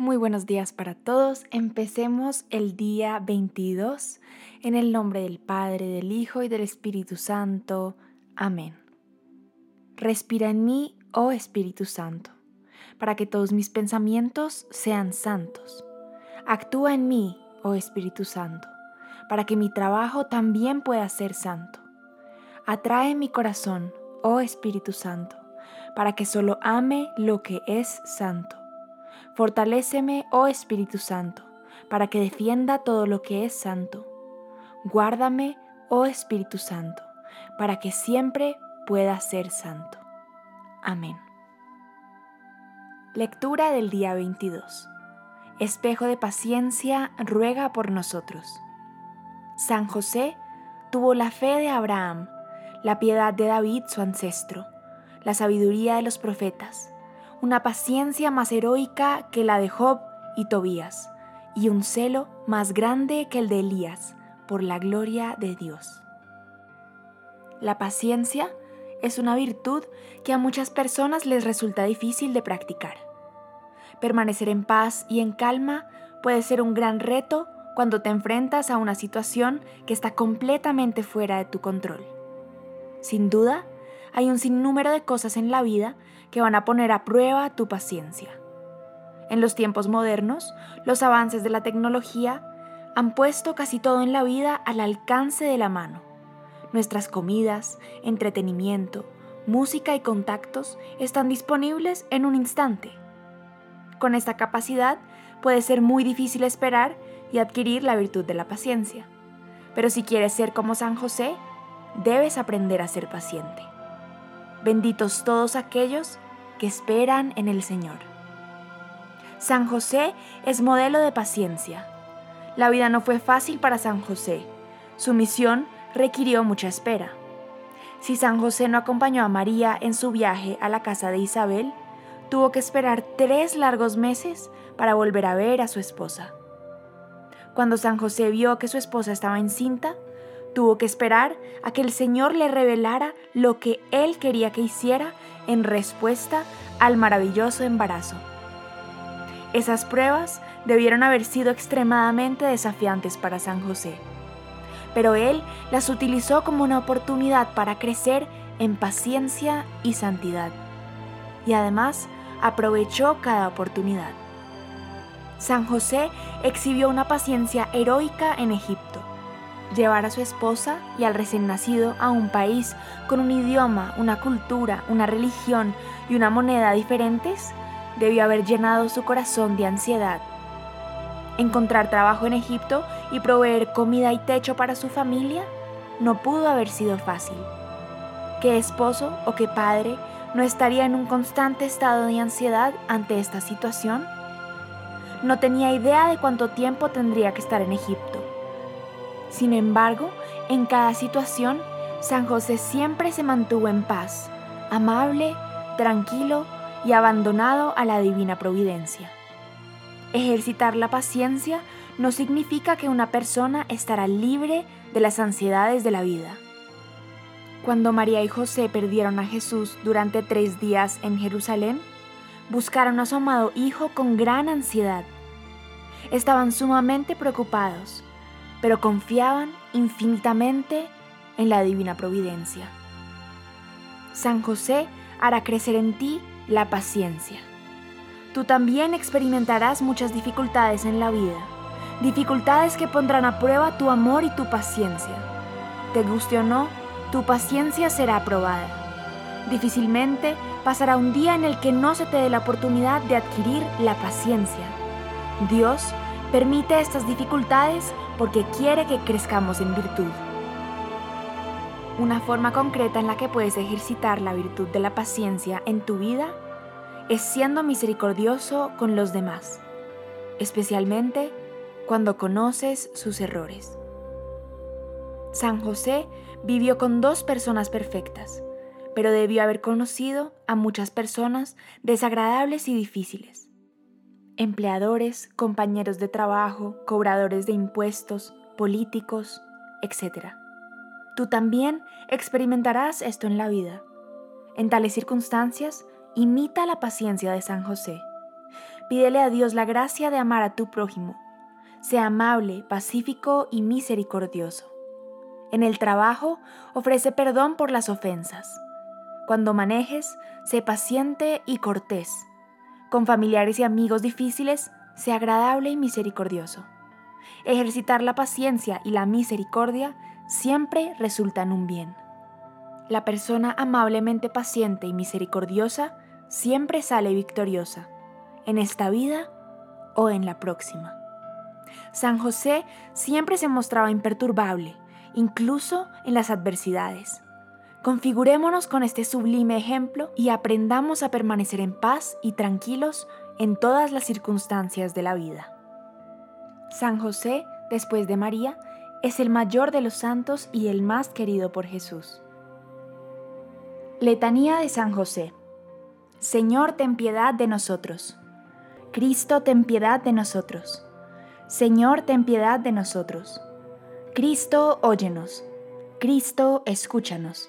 Muy buenos días para todos. Empecemos el día 22 en el nombre del Padre, del Hijo y del Espíritu Santo. Amén. Respira en mí, oh Espíritu Santo, para que todos mis pensamientos sean santos. Actúa en mí, oh Espíritu Santo, para que mi trabajo también pueda ser santo. Atrae mi corazón, oh Espíritu Santo, para que solo ame lo que es santo Fortaléceme, oh Espíritu Santo, para que defienda todo lo que es santo. Guárdame, oh Espíritu Santo, para que siempre pueda ser santo. Amén. Lectura del día 22. Espejo de paciencia, ruega por nosotros. San José tuvo la fe de Abraham, la piedad de David su ancestro, la sabiduría de los profetas una paciencia más heroica que la de Job y Tobías, y un celo más grande que el de Elías, por la gloria de Dios. La paciencia es una virtud que a muchas personas les resulta difícil de practicar. Permanecer en paz y en calma puede ser un gran reto cuando te enfrentas a una situación que está completamente fuera de tu control. Sin duda, hay un sinnúmero de cosas en la vida que van a poner a prueba tu paciencia. En los tiempos modernos, los avances de la tecnología han puesto casi todo en la vida al alcance de la mano. Nuestras comidas, entretenimiento, música y contactos están disponibles en un instante. Con esta capacidad puede ser muy difícil esperar y adquirir la virtud de la paciencia. Pero si quieres ser como San José, debes aprender a ser paciente. Benditos todos aquellos que esperan en el Señor. San José es modelo de paciencia. La vida no fue fácil para San José. Su misión requirió mucha espera. Si San José no acompañó a María en su viaje a la casa de Isabel, tuvo que esperar tres largos meses para volver a ver a su esposa. Cuando San José vio que su esposa estaba encinta, Tuvo que esperar a que el Señor le revelara lo que él quería que hiciera en respuesta al maravilloso embarazo. Esas pruebas debieron haber sido extremadamente desafiantes para San José, pero él las utilizó como una oportunidad para crecer en paciencia y santidad, y además aprovechó cada oportunidad. San José exhibió una paciencia heroica en Egipto llevar a su esposa y al recién nacido a un país con un idioma, una cultura, una religión y una moneda diferentes, debió haber llenado su corazón de ansiedad. Encontrar trabajo en Egipto y proveer comida y techo para su familia no pudo haber sido fácil. ¿Qué esposo o qué padre no estaría en un constante estado de ansiedad ante esta situación? No tenía idea de cuánto tiempo tendría que estar en Egipto sin embargo, en cada situación, San José siempre se mantuvo en paz, amable, tranquilo y abandonado a la divina providencia. Ejercitar la paciencia no significa que una persona estará libre de las ansiedades de la vida. Cuando María y José perdieron a Jesús durante tres días en Jerusalén, buscaron a su amado Hijo con gran ansiedad. Estaban sumamente preocupados pero confiaban infinitamente en la divina providencia. San José hará crecer en ti la paciencia. Tú también experimentarás muchas dificultades en la vida, dificultades que pondrán a prueba tu amor y tu paciencia. Te guste o no, tu paciencia será aprobada. Difícilmente pasará un día en el que no se te dé la oportunidad de adquirir la paciencia. Dios permite estas dificultades porque quiere que crezcamos en virtud. Una forma concreta en la que puedes ejercitar la virtud de la paciencia en tu vida es siendo misericordioso con los demás, especialmente cuando conoces sus errores. San José vivió con dos personas perfectas, pero debió haber conocido a muchas personas desagradables y difíciles empleadores, compañeros de trabajo, cobradores de impuestos, políticos, etc. Tú también experimentarás esto en la vida. En tales circunstancias, imita la paciencia de San José. Pídele a Dios la gracia de amar a tu prójimo. Sea amable, pacífico y misericordioso. En el trabajo, ofrece perdón por las ofensas. Cuando manejes, sé paciente y cortés. Con familiares y amigos difíciles, sé agradable y misericordioso. Ejercitar la paciencia y la misericordia siempre resultan un bien. La persona amablemente paciente y misericordiosa siempre sale victoriosa, en esta vida o en la próxima. San José siempre se mostraba imperturbable, incluso en las adversidades. Configurémonos con este sublime ejemplo y aprendamos a permanecer en paz y tranquilos en todas las circunstancias de la vida. San José, después de María, es el mayor de los santos y el más querido por Jesús. Letanía de San José. Señor, ten piedad de nosotros. Cristo, ten piedad de nosotros. Señor, ten piedad de nosotros. Cristo, óyenos. Cristo, escúchanos.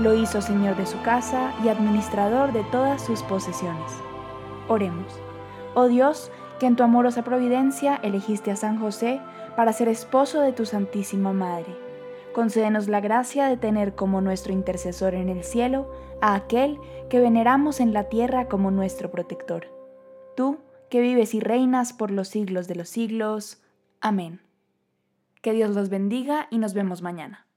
Lo hizo Señor de su casa y administrador de todas sus posesiones. Oremos. Oh Dios, que en tu amorosa providencia elegiste a San José para ser esposo de tu Santísima Madre. Concédenos la gracia de tener como nuestro intercesor en el cielo a aquel que veneramos en la tierra como nuestro protector. Tú, que vives y reinas por los siglos de los siglos. Amén. Que Dios los bendiga y nos vemos mañana.